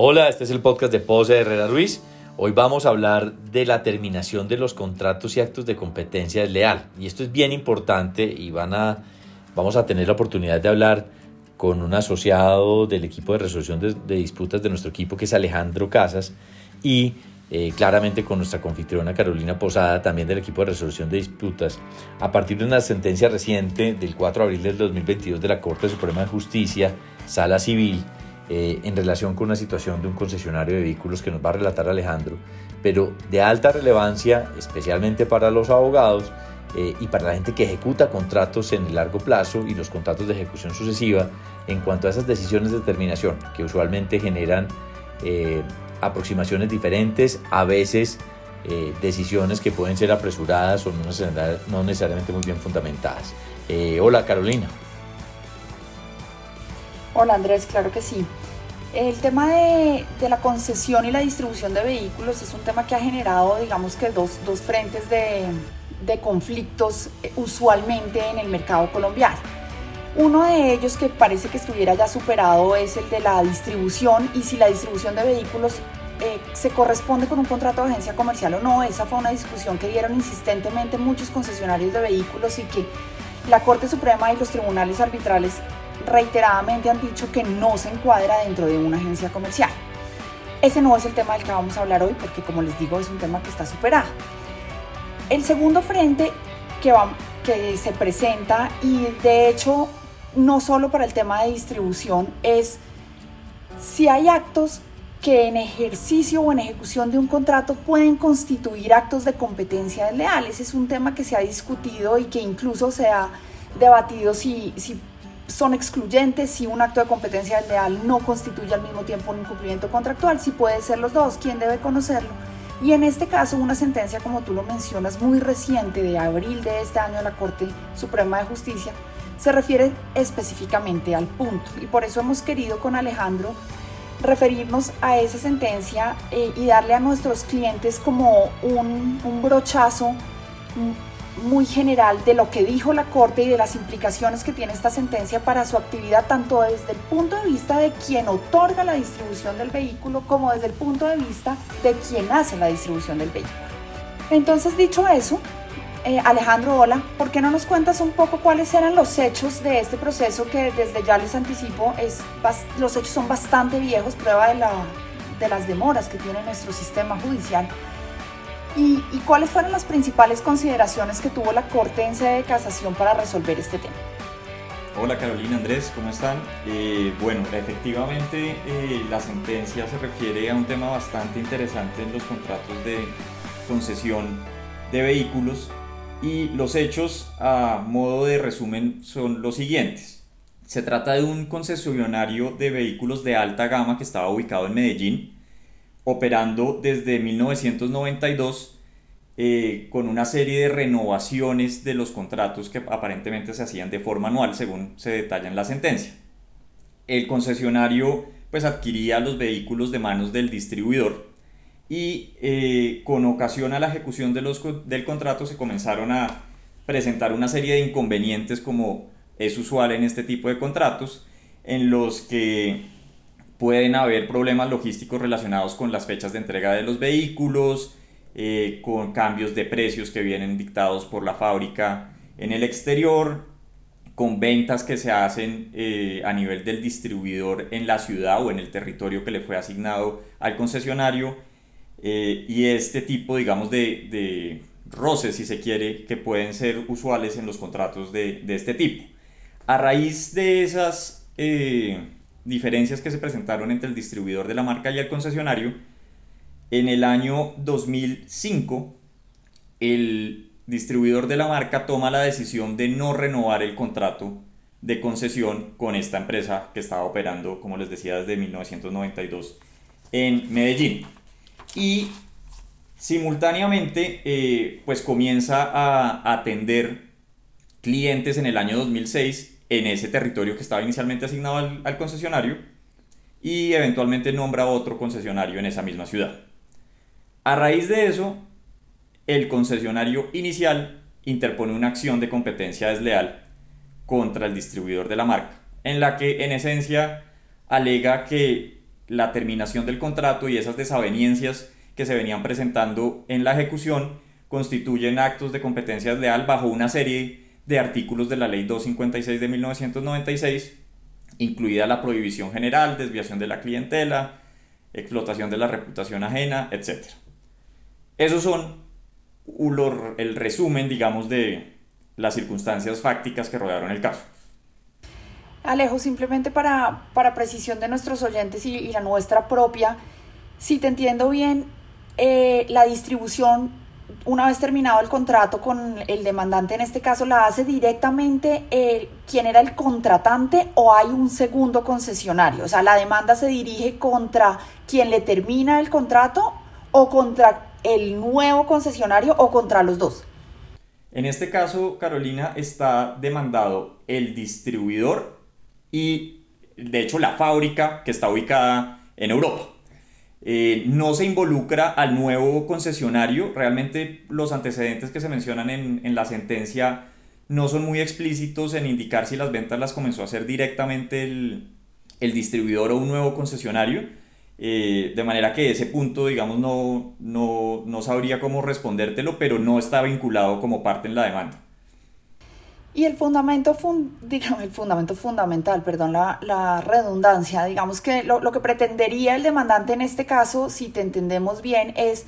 Hola, este es el podcast de Pose Herrera Ruiz. Hoy vamos a hablar de la terminación de los contratos y actos de competencia desleal. Y esto es bien importante y van a, vamos a tener la oportunidad de hablar con un asociado del equipo de resolución de, disputas de nuestro equipo, que es Alejandro Casas, y eh, claramente con nuestra confitriona Carolina Posada, también del equipo de resolución de disputas, a partir de una sentencia reciente del 4 de abril del 2022 de la Corte Suprema de Justicia, Sala Civil, eh, en relación con una situación de un concesionario de vehículos que nos va a relatar Alejandro, pero de alta relevancia, especialmente para los abogados eh, y para la gente que ejecuta contratos en el largo plazo y los contratos de ejecución sucesiva en cuanto a esas decisiones de terminación que usualmente generan eh, aproximaciones diferentes, a veces decisiones que pueden ser apresuradas o no necesariamente muy bien fundamentadas. hola Carolina. Hola Andrés, claro que sí. El tema de, la concesión y la distribución de vehículos es un tema que ha generado, digamos que dos, frentes de, de conflictos eh, usualmente en el mercado colombiano. Uno de ellos que parece que estuviera ya superado es el de la distribución y si la distribución de vehículos eh, se corresponde con un contrato de agencia comercial o no. Esa fue una discusión que dieron insistentemente muchos concesionarios de vehículos y que la Corte Suprema y los tribunales arbitrales reiteradamente han dicho que no se encuadra dentro de una agencia comercial. Ese no es el tema del que vamos a hablar hoy porque como les digo es un tema que está superado. El segundo frente que, que se presenta y de hecho no solo para el tema de distribución es si hay actos que en ejercicio o en ejecución de un contrato pueden constituir actos de competencia desleal. Ese es un tema que se ha discutido y que incluso se ha debatido si, si son excluyentes si un acto de competencia leal no constituye al mismo tiempo un incumplimiento contractual, si puede ser los dos, ¿quién debe conocerlo? Y en este caso, una sentencia, como tú lo mencionas, muy reciente de abril de este año de la Corte Suprema de Justicia, se refiere específicamente al punto. Y por eso hemos querido con Alejandro referirnos a esa sentencia eh, y darle a nuestros clientes como un, un brochazo muy general de lo que dijo la Corte y de las implicaciones que tiene esta sentencia para su actividad, tanto desde el punto de vista de quien otorga la distribución del vehículo como desde el punto de vista de quien hace la distribución del vehículo. Entonces, dicho eso, eh, Alejandro, hola, ¿por qué no nos cuentas un poco cuáles eran los hechos de este proceso que desde ya les anticipo, es, los hechos son bastante viejos, prueba de, la, de las demoras que tiene nuestro sistema judicial? ¿Y, cuáles fueron las principales consideraciones que tuvo la Corte en sede de casación para resolver este tema? Hola Carolina, Andrés, ¿cómo están? Eh, bueno, efectivamente eh, la sentencia se refiere a un tema bastante interesante en los contratos de concesión de vehículos y los hechos a modo de resumen son los siguientes. Se trata de un concesionario de vehículos de alta gama que estaba ubicado en Medellín, operando desde 1992 eh, con una serie de renovaciones de los contratos que aparentemente se hacían de forma anual, según se detalla en la sentencia. El concesionario pues adquiría los vehículos de manos del distribuidor y eh, con ocasión a la ejecución de los, del contrato se comenzaron a presentar una serie de inconvenientes como es usual en este tipo de contratos, en los que pueden haber problemas logísticos relacionados con las fechas de entrega de los vehículos, eh, con cambios de precios que vienen dictados por la fábrica en el exterior, con ventas que se hacen eh, a nivel del distribuidor en la ciudad o en el territorio que le fue asignado al concesionario eh, y este tipo, digamos, de, de, roces, si se quiere, que pueden ser usuales en los contratos de, de este tipo. A raíz de esas diferencias que se presentaron entre el distribuidor de la marca y el concesionario, en el año 2005 el distribuidor de la marca toma la decisión de no renovar el contrato de concesión con esta empresa que estaba operando, como les decía, desde 1992 en Medellín. Y simultáneamente, eh, pues comienza a atender clientes en el año 2006 en ese territorio que estaba inicialmente asignado al, concesionario y eventualmente nombra otro concesionario en esa misma ciudad. A raíz de eso, el concesionario inicial interpone una acción de competencia desleal contra el distribuidor de la marca, en la que en esencia alega que la terminación del contrato y esas desavenencias que se venían presentando en la ejecución constituyen actos de competencia leal bajo una serie de artículos de la Ley 256 de 1996, incluida la prohibición general, desviación de la clientela, explotación de la reputación ajena, etc. Esos son el resumen, digamos, de las circunstancias fácticas que rodearon el caso. Alejo, simplemente para, para precisión de nuestros oyentes y, la nuestra propia, si te entiendo bien, eh, la distribución, una vez terminado el contrato con el demandante, en este caso, la hace directamente eh, quien era el contratante o hay un segundo concesionario. O sea, la demanda se dirige contra quien le termina el contrato o contra el nuevo concesionario o contra los dos. En este caso, Carolina, está demandado el distribuidor y de hecho la fábrica que está ubicada en Europa. Eh, no se involucra al nuevo concesionario, realmente los antecedentes que se mencionan en, en la sentencia no son muy explícitos en indicar si las ventas las comenzó a hacer directamente el, el distribuidor o un nuevo concesionario, eh, de manera que ese punto, digamos, no, no, no sabría cómo respondértelo, pero no está vinculado como parte en la demanda. Y el fundamento, digamos, el fundamento fundamental, perdón la, la redundancia, digamos que lo, lo, que pretendería el demandante en este caso, si te entendemos bien, es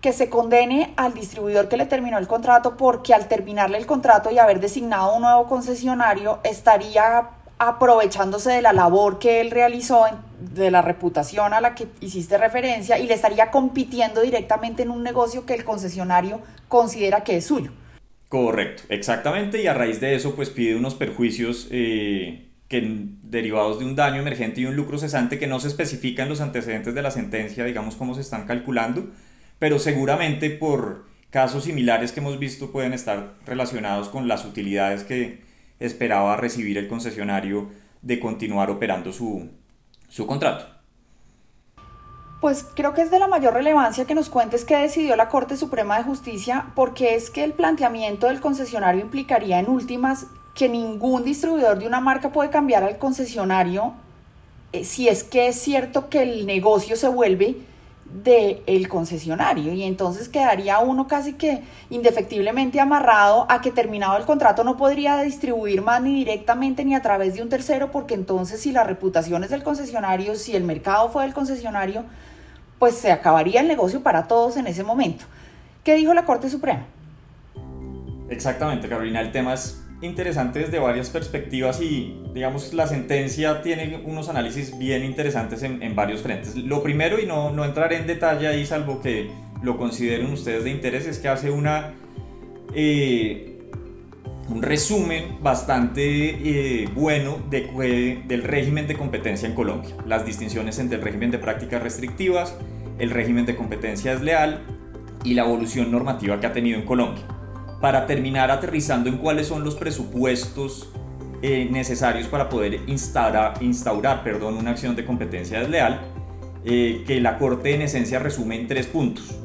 que se condene al distribuidor que le terminó el contrato porque al terminarle el contrato y haber designado un nuevo concesionario estaría aprovechándose de la labor que él realizó, de la reputación a la que hiciste referencia y le estaría compitiendo directamente en un negocio que el concesionario considera que es suyo. Correcto, exactamente, y a raíz de eso pues pide unos perjuicios eh, que, derivados de un daño emergente y un lucro cesante que no se especifican los antecedentes de la sentencia, digamos cómo se están calculando, pero seguramente por casos similares que hemos visto pueden estar relacionados con las utilidades que esperaba recibir el concesionario de continuar operando su, su contrato. Pues creo que es de la mayor relevancia que nos cuentes qué decidió la Corte Suprema de Justicia, porque es que el planteamiento del concesionario implicaría en últimas que ningún distribuidor de una marca puede cambiar al concesionario eh, si es que es cierto que el negocio se vuelve del el concesionario y entonces quedaría uno casi que indefectiblemente amarrado a que terminado el contrato no podría distribuir más ni directamente ni a través de un tercero porque entonces si la reputación es del concesionario, si el mercado fue del concesionario, pues se acabaría el negocio para todos en ese momento. ¿Qué dijo la Corte Suprema? Exactamente, Carolina, el tema es interesante desde varias perspectivas y digamos la sentencia tiene unos análisis bien interesantes en, varios frentes. Lo primero, y no, no entraré en detalle ahí salvo que lo consideren ustedes de interés, es que hace una... Eh, un resumen bastante eh, bueno de, del régimen de competencia en Colombia, las distinciones entre el régimen de prácticas restrictivas, el régimen de competencia desleal y la evolución normativa que ha tenido en Colombia, para terminar aterrizando en cuáles son los presupuestos eh, necesarios para poder instaurar, instaurar perdón, una acción de competencia desleal, eh, que la Corte en esencia resume en tres puntos.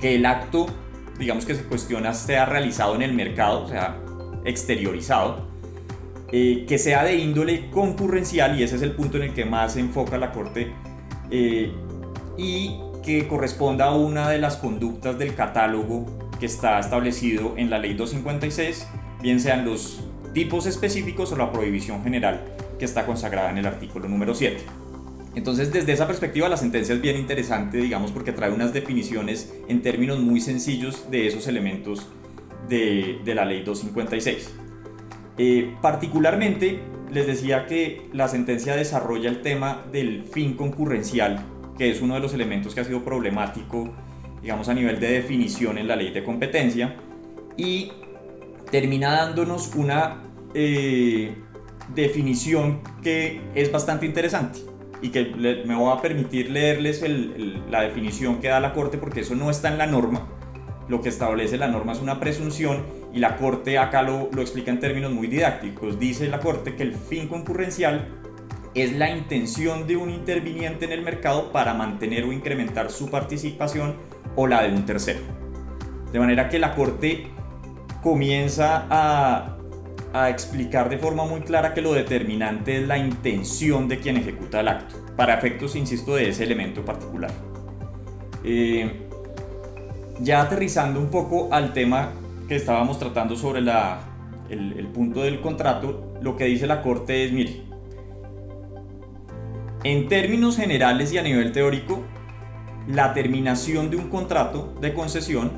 Que el acto, digamos que se cuestiona, sea realizado en el mercado, o sea, exteriorizado, eh, que sea de índole concurrencial, y ese es el punto en el que más se enfoca la Corte, y que corresponda a una de las conductas del catálogo que está establecido en la Ley 256, bien sean los tipos específicos o la prohibición general que está consagrada en el artículo número 7. Entonces, desde esa perspectiva, la sentencia es bien interesante, digamos, porque trae unas definiciones en términos muy sencillos de esos elementos de, la ley 256. Eh, particularmente, les decía que la sentencia desarrolla el tema del fin concurrencial, que es uno de los elementos que ha sido problemático, digamos, a nivel de definición en la ley de competencia, y termina dándonos una eh, definición que es bastante interesante y que me voy a permitir leerles la definición que da la Corte porque eso no está en la norma. Lo que establece la norma es una presunción y la Corte acá lo, lo explica en términos muy didácticos. Dice la Corte que el fin concurrencial es la intención de un interviniente en el mercado para mantener o incrementar su participación o la de un tercero. De manera que la Corte comienza a, explicar de forma muy clara que lo determinante es la intención de quien ejecuta el acto. para efectos, insisto, de ese elemento particular. Eh, ya aterrizando un poco al tema que estábamos tratando sobre la, el, el punto del contrato, lo que dice la Corte es, mire, en términos generales y a nivel teórico, la terminación de un contrato de concesión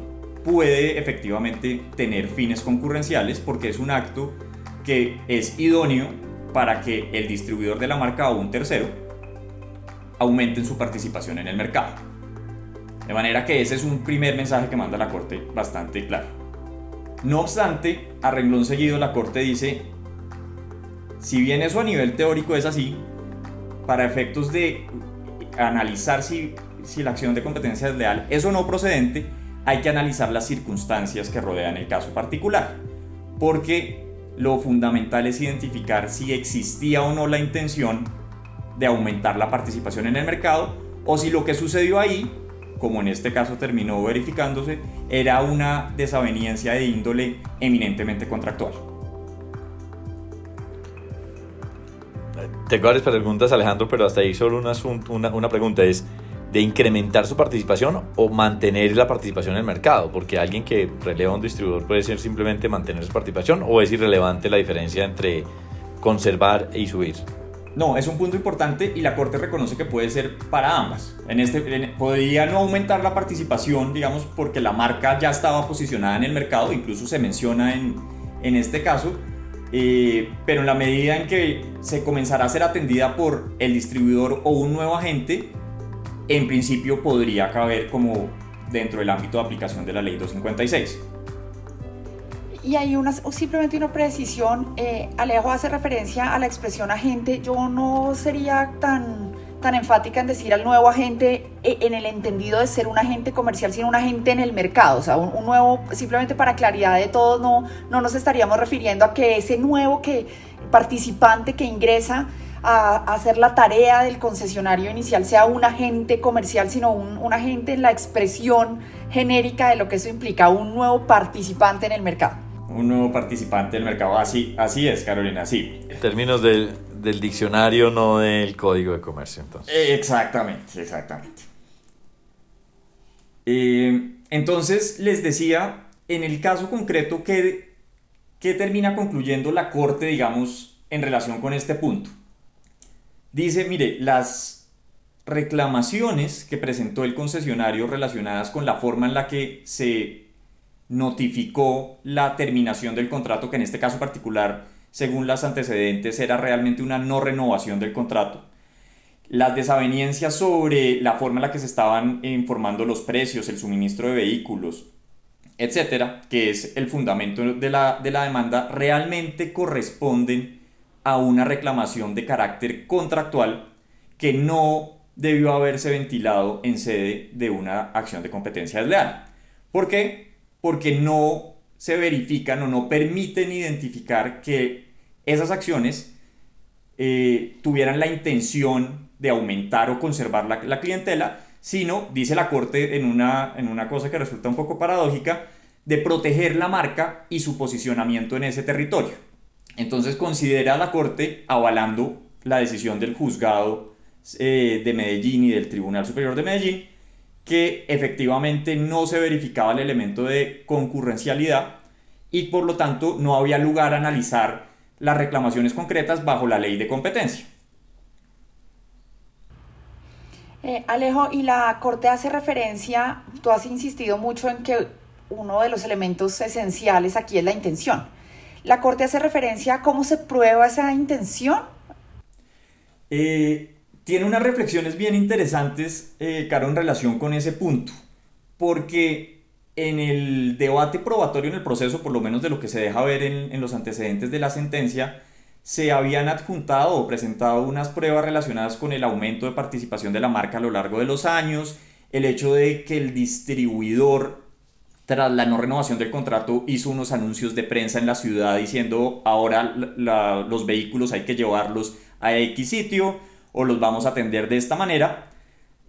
puede efectivamente tener fines concurrenciales porque es un acto que es idóneo para que el distribuidor de la marca o un tercero aumenten su participación en el mercado. De manera que ese es un primer mensaje que manda la Corte bastante claro. No obstante, a renglón seguido la Corte dice, si bien eso a nivel teórico es así, para efectos de analizar si, si la acción de competencia es leal es o no procedente, hay que analizar las circunstancias que rodean el caso particular. Porque lo fundamental es identificar si existía o no la intención de aumentar la participación en el mercado o si lo que sucedió ahí, como en este caso terminó verificándose, era una desaveniencia de índole eminentemente contractual. Tengo varias preguntas, Alejandro, pero hasta ahí solo una pregunta es de incrementar su participación o mantener la participación en el mercado, porque alguien que releva un distribuidor puede ser simplemente mantener su participación o es irrelevante la diferencia entre conservar y subir. No, es un punto importante y la Corte reconoce que puede ser para ambas. En este, podría no aumentar la participación, digamos, porque la marca ya estaba posicionada en el mercado, incluso se menciona en, en este caso, eh, pero en la medida en que se comenzará a ser atendida por el distribuidor o un nuevo agente, en principio podría caber como dentro del ámbito de aplicación de la ley 256. Y hay una, simplemente una precisión, eh, Alejo hace referencia a la expresión agente, yo no sería tan, tan enfática en decir al nuevo agente eh, en el entendido de ser un agente comercial, sino un agente en el mercado, o sea, un, nuevo, simplemente para claridad de todos, no, no nos estaríamos refiriendo a que ese nuevo que, participante que ingresa a, hacer la tarea del concesionario inicial sea un agente comercial, sino un, un, agente en la expresión genérica de lo que eso implica, un nuevo participante en el mercado. Un nuevo participante en el mercado, así, así es, Carolina, así. En términos del, del diccionario, no del código de comercio, entonces. Eh, exactamente, exactamente. Eh, entonces, les decía, en el caso concreto, ¿qué, ¿qué termina concluyendo la Corte, digamos, en relación con este punto? Dice, mire, las reclamaciones que presentó el concesionario relacionadas con la forma en la que se notificó la terminación del contrato, que en este caso particular, según las antecedentes, era realmente una no renovación del contrato. Las desavenencias sobre la forma en la que se estaban informando los precios, el suministro de vehículos, etcétera, que es el fundamento de la, de la demanda, realmente corresponden a una reclamación de carácter contractual que no debió haberse ventilado en sede de una acción de competencia desleal. ¿Por qué? Porque no se verifican o no permiten identificar que esas acciones eh, tuvieran la intención de aumentar o conservar la, la, clientela, sino, dice la Corte en una, en una cosa que resulta un poco paradójica, de proteger la marca y su posicionamiento en ese territorio. Entonces considera la Corte, avalando la decisión del juzgado eh, de Medellín y del Tribunal Superior de Medellín, que efectivamente no se verificaba el elemento de concurrencialidad y por lo tanto no había lugar a analizar las reclamaciones concretas bajo la ley de competencia. Eh, Alejo, y la Corte hace referencia, tú has insistido mucho en que uno de los elementos esenciales aquí es la intención. ¿La Corte hace referencia a cómo se prueba esa intención? Eh, tiene unas reflexiones bien interesantes, eh, Caro, en relación con ese punto, porque en el debate probatorio en el proceso, por lo menos de lo que se deja ver en, en los antecedentes de la sentencia, se habían adjuntado o presentado unas pruebas relacionadas con el aumento de participación de la marca a lo largo de los años, el hecho de que el distribuidor tras la no renovación del contrato, hizo unos anuncios de prensa en la ciudad diciendo ahora la, los vehículos hay que llevarlos a X sitio o los vamos a atender de esta manera.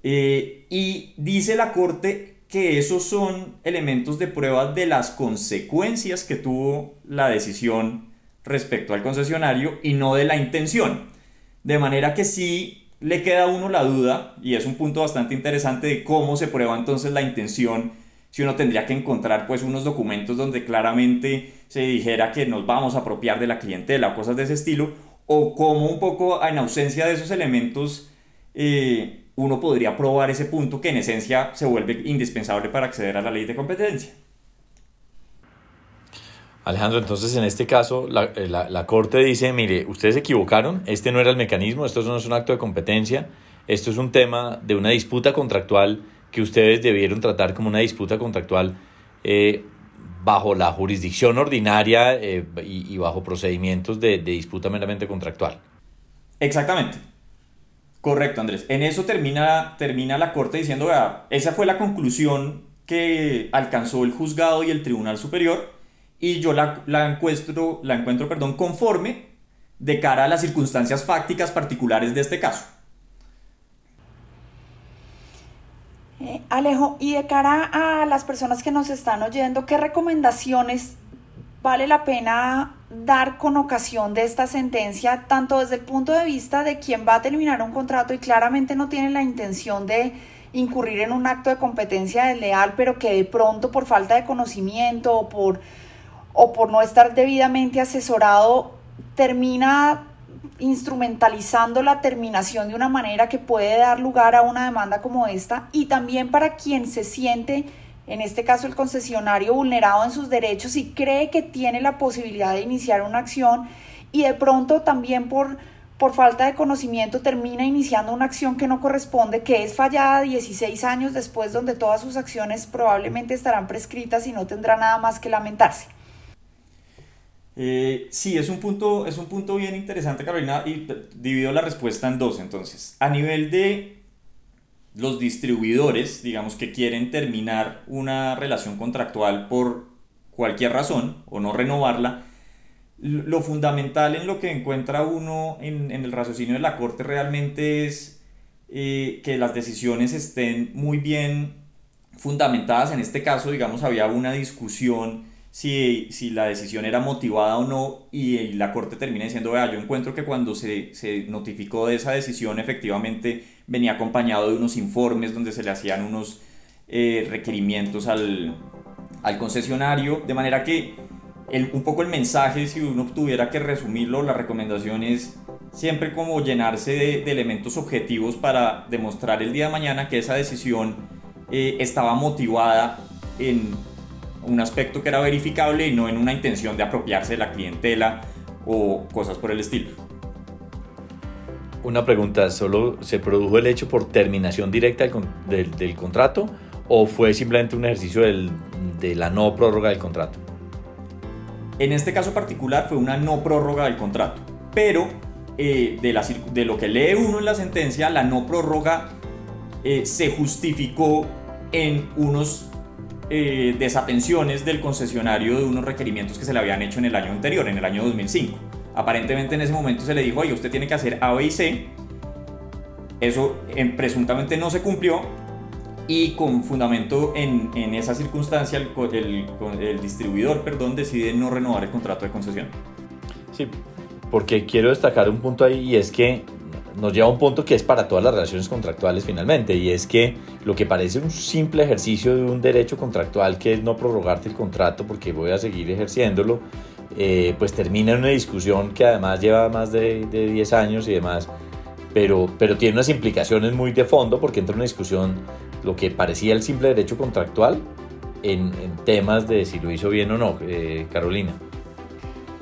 Eh, y dice la Corte que esos son elementos de prueba de las consecuencias que tuvo la decisión respecto al concesionario y no de la intención. De manera que sí, le queda a uno la duda, y es un punto bastante interesante de cómo se prueba entonces la intención, si uno tendría que encontrar pues unos documentos donde claramente se dijera que nos vamos a apropiar de la clientela o cosas de ese estilo, o cómo un poco en ausencia de esos elementos eh, uno podría probar ese punto que en esencia se vuelve indispensable para acceder a la ley de competencia. Alejandro, entonces en este caso la, eh, la, Corte dice, mire, ustedes se equivocaron, este no era el mecanismo, esto no es un acto de competencia, esto es un tema de una disputa contractual que ustedes debieron tratar como una disputa contractual eh, bajo la jurisdicción ordinaria eh, y, bajo procedimientos de, de, disputa meramente contractual. Exactamente. Correcto, Andrés. En eso termina, termina la Corte diciendo, vea, esa fue la conclusión que alcanzó el juzgado y el Tribunal Superior y yo la, la, encuentro, la encuentro perdón, conforme de cara a las circunstancias fácticas particulares de este caso. Eh, Alejo, y de cara a las personas que nos están oyendo, ¿qué recomendaciones vale la pena dar con ocasión de esta sentencia, tanto desde el punto de vista de quien va a terminar un contrato y claramente no tiene la intención de incurrir en un acto de competencia desleal, pero que de pronto por falta de conocimiento o por o por no estar debidamente asesorado, termina instrumentalizando la terminación de una manera que puede dar lugar a una demanda como esta y también para quien se siente, en este caso el concesionario, vulnerado en sus derechos y cree que tiene la posibilidad de iniciar una acción y de pronto también por, por falta de conocimiento termina iniciando una acción que no corresponde, que es fallada 16 años después donde todas sus acciones probablemente estarán prescritas y no tendrá nada más que lamentarse. Eh, sí, es un, punto, es un punto bien interesante, Carolina, y divido la respuesta en dos. Entonces, a nivel de los distribuidores, digamos, que quieren terminar una relación contractual por cualquier razón o no renovarla, lo fundamental en lo que encuentra uno en, el raciocinio de la Corte realmente es eh, que las decisiones estén muy bien fundamentadas. En este caso, digamos, había una discusión si, si la decisión era motivada o no y, la Corte termina diciendo, vea, yo encuentro que cuando se, se, notificó de esa decisión efectivamente venía acompañado de unos informes donde se le hacían unos eh, requerimientos al, al, concesionario, de manera que el, un poco el mensaje, si uno tuviera que resumirlo, la recomendación es siempre como llenarse de, elementos objetivos para demostrar el día de mañana que esa decisión eh, estaba motivada en un aspecto que era verificable y no en una intención de apropiarse de la clientela o cosas por el estilo. Una pregunta, ¿solo se produjo el hecho por terminación directa del, del, contrato o fue simplemente un ejercicio del, de la no prórroga del contrato? En este caso particular fue una no prórroga del contrato, pero eh, de, la, de, lo que lee uno en la sentencia, la no prórroga eh, se justificó en unos eh, desatenciones del concesionario de unos requerimientos que se le habían hecho en el año anterior, en el año 2005. Aparentemente en ese momento se le dijo, oye, usted tiene que hacer A, B y C. Eso presuntamente no se cumplió y con fundamento en, esa circunstancia el, el, el, distribuidor perdón, decide no renovar el contrato de concesión. Sí, porque quiero destacar un punto ahí y es que nos lleva a un punto que es para todas las relaciones contractuales finalmente, y es que lo que parece un simple ejercicio de un derecho contractual, que es no prorrogarte el contrato porque voy a seguir ejerciéndolo, eh, pues termina en una discusión que además lleva más de, de 10 años y demás, pero, pero tiene unas implicaciones muy de fondo porque entra una discusión lo que parecía el simple derecho contractual en, en temas de si lo hizo bien o no, eh, Carolina.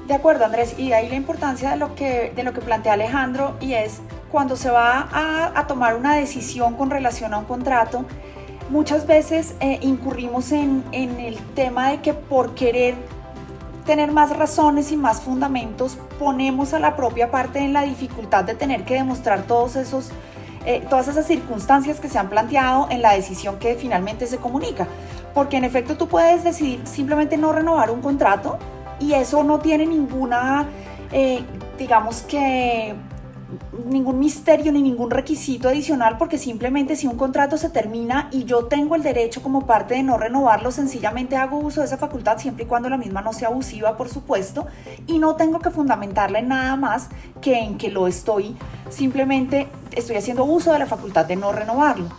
De acuerdo, Andrés, y ahí la importancia de lo que, de lo que plantea Alejandro, y es cuando se va a, tomar una decisión con relación a un contrato, muchas veces eh, incurrimos en, el tema de que por querer tener más razones y más fundamentos, ponemos a la propia parte en la dificultad de tener que demostrar todos esos, eh, todas esas circunstancias que se han planteado en la decisión que finalmente se comunica. Porque en efecto tú puedes decidir simplemente no renovar un contrato y eso no tiene ninguna, eh, digamos que ningún misterio ni ningún requisito adicional porque simplemente si un contrato se termina y yo tengo el derecho como parte de no renovarlo, sencillamente hago uso de esa facultad siempre y cuando la misma no sea abusiva, por supuesto, y no tengo que fundamentarla en nada más que en que lo estoy, simplemente estoy haciendo uso de la facultad de no renovarlo.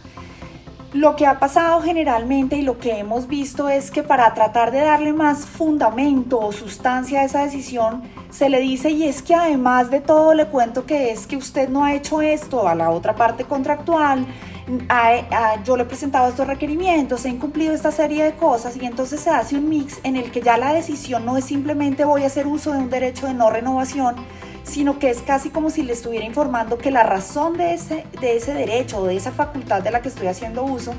Lo que ha pasado generalmente y lo que hemos visto es que para tratar de darle más fundamento o sustancia a esa decisión, se le dice, y es que además de todo le cuento que es que usted no ha hecho esto a la otra parte contractual, yo le he presentado estos requerimientos, he incumplido esta serie de cosas y entonces se hace un mix en el que ya la decisión no es simplemente voy a hacer uso de un derecho de no renovación, sino que es casi como si le estuviera informando que la razón de ese, de ese derecho o de esa facultad de la que estoy haciendo uso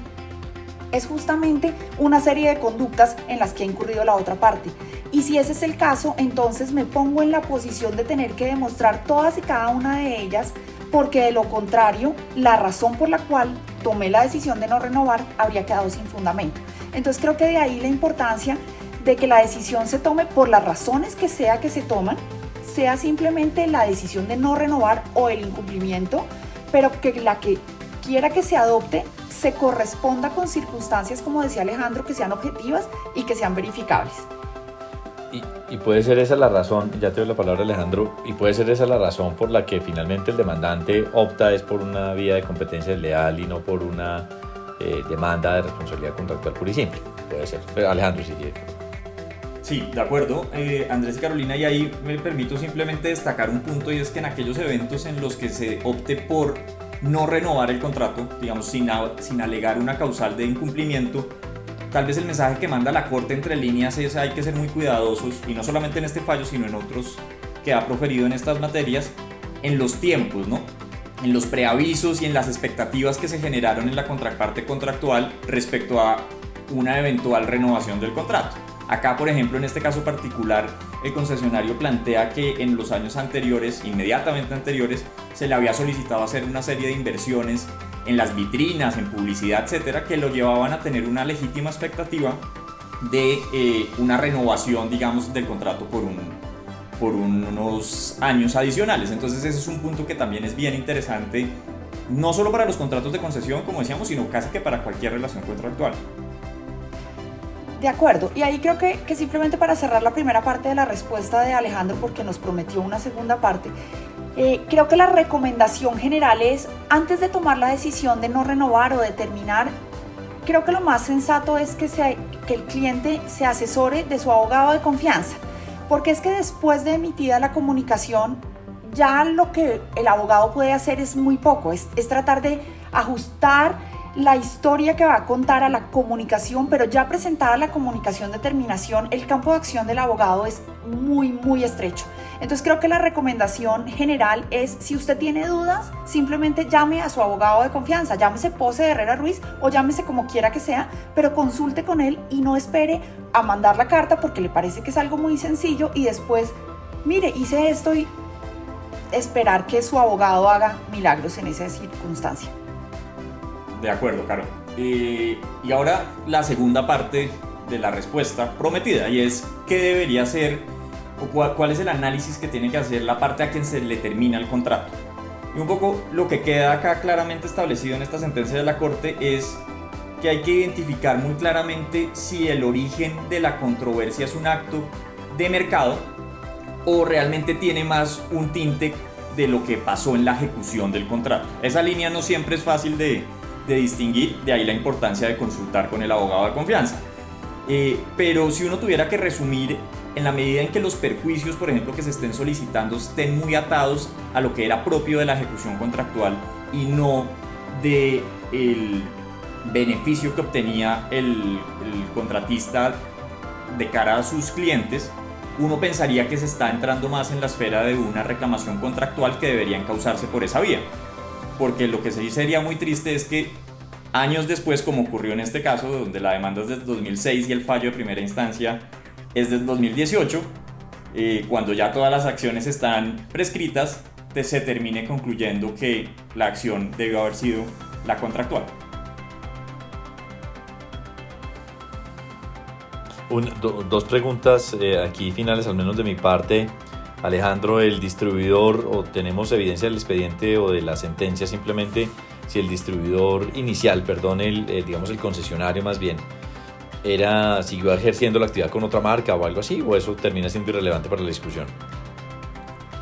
es justamente una serie de conductas en las que ha incurrido la otra parte. Y si ese es el caso, entonces me pongo en la posición de tener que demostrar todas y cada una de ellas, porque de lo contrario, la razón por la cual tomé la decisión de no renovar habría quedado sin fundamento. Entonces creo que de ahí la importancia de que la decisión se tome por las razones que sea que se toman sea simplemente la decisión de no renovar o el incumplimiento, pero que la que quiera que se adopte se corresponda con circunstancias, como decía Alejandro, que sean objetivas y que sean verificables. Y, puede ser esa la razón, ya te doy la palabra Alejandro, y puede ser esa la razón por la que finalmente el demandante opta es por una vía de competencia leal y no por una eh, demanda de responsabilidad contractual pura y simple. Puede ser. Alejandro, si quiere. Sí, de acuerdo, eh, Andrés y Carolina, y ahí me permito simplemente destacar un punto y es que en aquellos eventos en los que se opte por no renovar el contrato, digamos, sin, sin alegar una causal de incumplimiento, tal vez el mensaje que manda la Corte entre líneas es hay que ser muy cuidadosos, y no solamente en este fallo, sino en otros que ha proferido en estas materias, en los tiempos, ¿no? En los preavisos y en las expectativas que se generaron en la contraparte contractual respecto a una eventual renovación del contrato. Acá, por ejemplo, en este caso particular, el concesionario plantea que en los años anteriores, inmediatamente anteriores, se le había solicitado hacer una serie de inversiones en las vitrinas, en publicidad, etcétera, que lo llevaban a tener una legítima expectativa de eh, una renovación, digamos, del contrato por, un, por unos años adicionales. Entonces, ese es un punto que también es bien interesante, no solo para los contratos de concesión, como decíamos, sino casi que para cualquier relación contractual. De acuerdo, y ahí creo que, que, simplemente para cerrar la primera parte de la respuesta de Alejandro, porque nos prometió una segunda parte, eh, creo que la recomendación general es, antes de tomar la decisión de no renovar o de terminar, creo que lo más sensato es que, que el cliente se asesore de su abogado de confianza, porque es que después de emitida la comunicación, ya lo que el abogado puede hacer es muy poco, es, es tratar de ajustar la historia que va a contar a la comunicación, pero ya presentada la comunicación de terminación, el campo de acción del abogado es muy, muy estrecho. Entonces creo que la recomendación general es, si usted tiene dudas, simplemente llame a su abogado de confianza, llámese Pose de Herrera Ruiz o llámese como quiera que sea, pero consulte con él y no espere a mandar la carta porque le parece que es algo muy sencillo y después, mire, hice esto y esperar que su abogado haga milagros en esa circunstancia. De acuerdo, Caro. y ahora la segunda parte de la respuesta prometida y es qué debería ser o cuál, es el análisis que tiene que hacer la parte a quien se le termina el contrato. Y un poco lo que queda acá claramente establecido en esta sentencia de la Corte es que hay que identificar muy claramente si el origen de la controversia es un acto de mercado o realmente tiene más un tinte de lo que pasó en la ejecución del contrato. Esa línea no siempre es fácil de, de distinguir, de ahí la importancia de consultar con el abogado de confianza. Eh, pero si uno tuviera que resumir, en la medida en que los perjuicios, por ejemplo, que se estén solicitando estén muy atados a lo que era propio de la ejecución contractual y no de el beneficio que obtenía el, el contratista de cara a sus clientes, uno pensaría que se está entrando más en la esfera de una reclamación contractual que deberían causarse por esa vía. Porque lo que sí sería muy triste es que años después, como ocurrió en este caso, donde la demanda es del 2006 y el fallo de primera instancia es del 2018, eh, cuando ya todas las acciones están prescritas, se termine concluyendo que la acción debió haber sido la contractual. dos preguntas eh, aquí finales, al menos de mi parte. Alejandro, el distribuidor o tenemos evidencia del expediente o de la sentencia simplemente si el distribuidor inicial, perdón, el, eh, digamos el concesionario más bien, era siguió ejerciendo la actividad con otra marca o algo así, o eso termina siendo irrelevante para la discusión.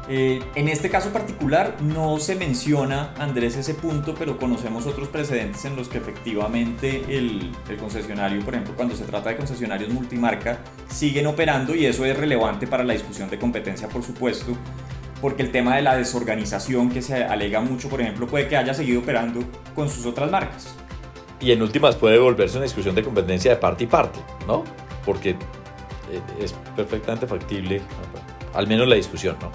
Eh, en este caso particular no se menciona, Andrés, ese punto, pero conocemos otros precedentes en los que efectivamente el, el, concesionario, por ejemplo, cuando se trata de concesionarios multimarca, siguen operando y eso es relevante para la discusión de competencia, por supuesto, porque el tema de la desorganización que se alega mucho, por ejemplo, puede que haya seguido operando con sus otras marcas. Y en últimas puede volverse una discusión de competencia de parte y parte, ¿no? Porque eh, es perfectamente factible, al menos la discusión, ¿no?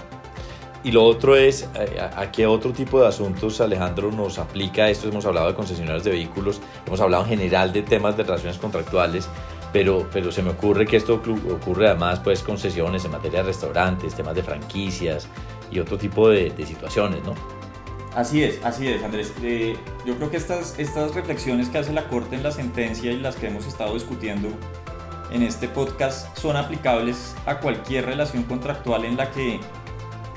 Y lo otro es, eh, ¿a qué otro tipo de asuntos Alejandro nos aplica esto? Hemos hablado de concesionarios de vehículos, hemos hablado en general de temas de relaciones contractuales, pero, pero se me ocurre que esto ocurre además pues concesiones en materia de restaurantes, temas de franquicias y otro tipo de, situaciones, ¿no? Así es, así es, Andrés. Eh, yo creo que estas, estas reflexiones que hace la Corte en la sentencia y las que hemos estado discutiendo en este podcast son aplicables a cualquier relación contractual en la que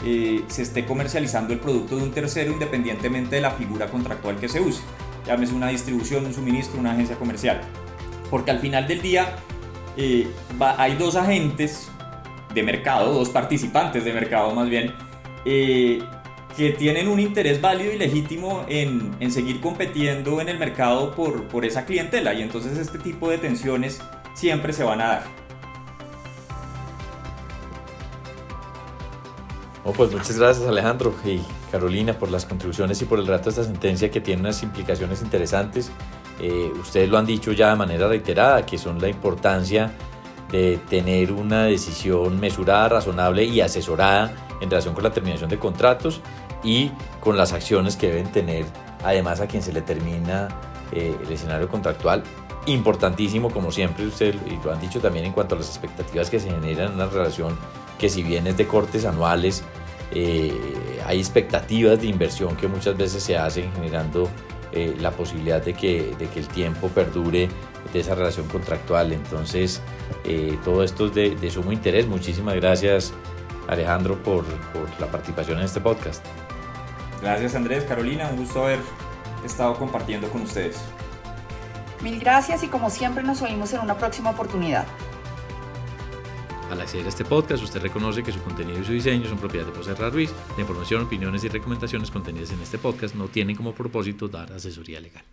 eh, se esté comercializando el producto de un tercero independientemente de la figura contractual que se use, llámese una distribución, un suministro, una agencia comercial. Porque al final del día eh, hay dos agentes de mercado, dos participantes de mercado más bien, que tienen un interés válido y legítimo en, en, seguir compitiendo en el mercado por, por esa clientela y entonces este tipo de tensiones siempre se van a dar. Oh, pues muchas gracias Alejandro y Carolina por las contribuciones y por el rato de esta sentencia que tiene unas implicaciones interesantes. Eh, ustedes lo han dicho ya de manera reiterada, que son la importancia de tener una decisión mesurada, razonable y asesorada en relación con la terminación de contratos y con las acciones que deben tener además a quien se le termina eh, el escenario contractual. Importantísimo, como siempre, ustedes lo han dicho también en cuanto a las expectativas que se generan en una relación que si bien es de cortes anuales, eh, hay expectativas de inversión que muchas veces se hacen generando eh, la posibilidad de que, de que el tiempo perdure de esa relación contractual. Entonces, eh, todo esto es de, de, sumo interés. Muchísimas gracias Alejandro por, por la participación en este podcast. Gracias Andrés, Carolina, un gusto haber estado compartiendo con ustedes. Mil gracias y como siempre nos oímos en una próxima oportunidad. Al acceder a este podcast, usted reconoce que su contenido y su diseño son propiedad de José Ruiz. La información, opiniones y recomendaciones contenidas en este podcast no tienen como propósito dar asesoría legal.